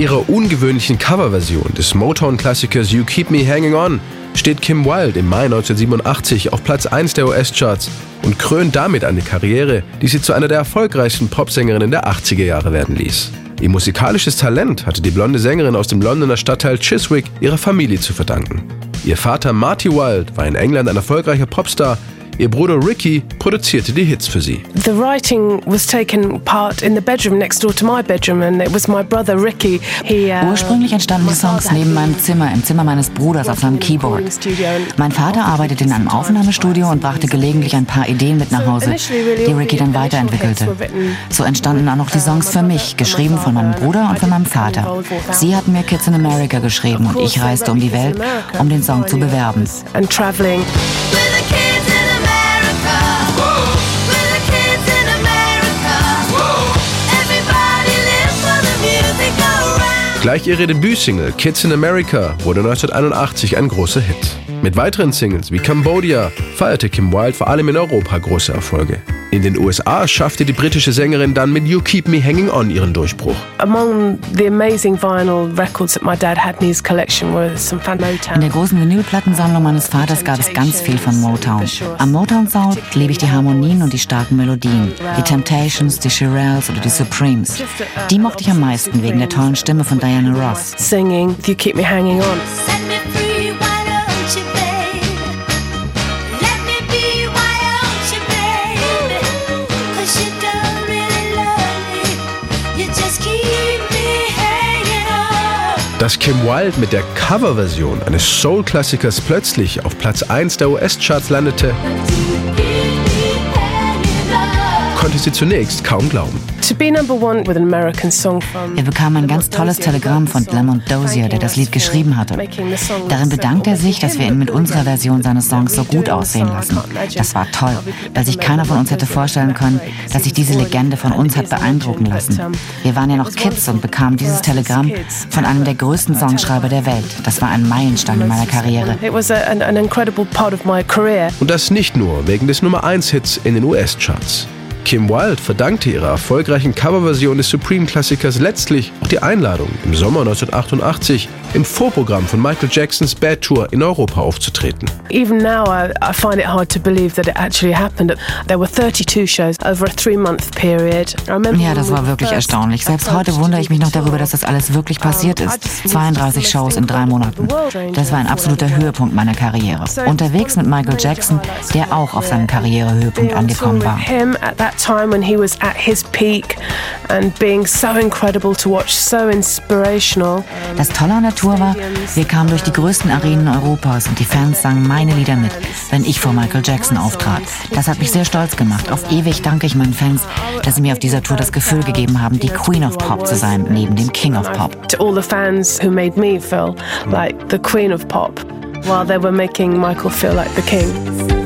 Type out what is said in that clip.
Ihrer ungewöhnlichen Coverversion des Motown-Klassikers You Keep Me Hanging On steht Kim Wilde im Mai 1987 auf Platz 1 der US-Charts und krönt damit eine Karriere, die sie zu einer der erfolgreichsten Popsängerinnen der 80er Jahre werden ließ. Ihr musikalisches Talent hatte die blonde Sängerin aus dem Londoner Stadtteil Chiswick ihrer Familie zu verdanken. Ihr Vater Marty Wilde war in England ein erfolgreicher Popstar, Ihr Bruder Ricky produzierte die Hits für sie. The writing was taken part in the bedroom next door to my bedroom and it was my brother Ricky. He, uh, Ursprünglich entstanden die Songs neben meinem Zimmer, im Zimmer meines Bruders auf seinem Keyboard. Mein Vater arbeitete in einem Aufnahmestudio und brachte gelegentlich ein paar Ideen mit nach Hause, die Ricky dann weiterentwickelte. So entstanden auch noch die Songs für mich, geschrieben von meinem Bruder und von meinem Vater. Sie hatten mir Kids in America geschrieben und ich reiste um die Welt, um den Song zu bewerben. Gleich ihre Debütsingle Kids in America wurde 1981 ein großer Hit. Mit weiteren Singles wie Cambodia feierte Kim Wilde vor allem in Europa große Erfolge. In den USA schaffte die britische Sängerin dann mit You Keep Me Hanging On ihren Durchbruch. Among the amazing vinyl records that my dad had in his collection were some fan Motown. In der großen Vinylplattensammlung meines Vaters gab es ganz viel von Motown. Am Motown Sound liebe ich die Harmonien und die starken Melodien. Die Temptations, die Shirelles oder die Supremes. Die mochte ich am meisten wegen der tollen Stimme von Diana Ross. Singing You Keep Me Hanging On. Dass Kim Wilde mit der Coverversion eines Soul-Klassikers plötzlich auf Platz 1 der US-Charts landete, konnte sie zunächst kaum glauben. Er bekam ein ganz tolles Telegramm von Lamont Dozier, der das Lied geschrieben hatte. Darin bedankt er sich, dass wir ihn mit unserer Version seines Songs so gut aussehen lassen. Das war toll, weil sich keiner von uns hätte vorstellen können, dass sich diese Legende von uns hat beeindrucken lassen. Wir waren ja noch Kids und bekamen dieses Telegramm von einem der größten Songschreiber der Welt. Das war ein Meilenstein in meiner Karriere. Und das nicht nur wegen des Nummer 1 Hits in den US-Charts. Kim Wilde verdankte ihrer erfolgreichen Coverversion des Supreme-Klassikers letztlich auch die Einladung, im Sommer 1988 im Vorprogramm von Michael Jacksons Bad Tour in Europa aufzutreten. Even now I, I find it hard to believe that it actually happened. There were 32 shows over a three-month period. Ja, das war wirklich erstaunlich. Selbst heute wundere ich mich noch darüber, dass das alles wirklich passiert ist. 32 Shows in drei Monaten. Das war ein absoluter Höhepunkt meiner Karriere. Unterwegs mit Michael Jackson, der auch auf seinem Karrierehöhepunkt angekommen war that time when he was at his peak and being so incredible to watch, so inspirational. Das Tolle an der Tour war, wir kamen durch die größten Arenen Europas und die Fans sangen meine Lieder mit, wenn ich vor Michael Jackson auftrat. Das hat mich sehr stolz gemacht. Auf ewig danke ich meinen Fans, dass sie mir auf dieser Tour das Gefühl gegeben haben, die Queen of Pop zu sein, neben dem King of Pop. To all the fans who made me feel like the Queen of Pop while they were making Michael feel like the king.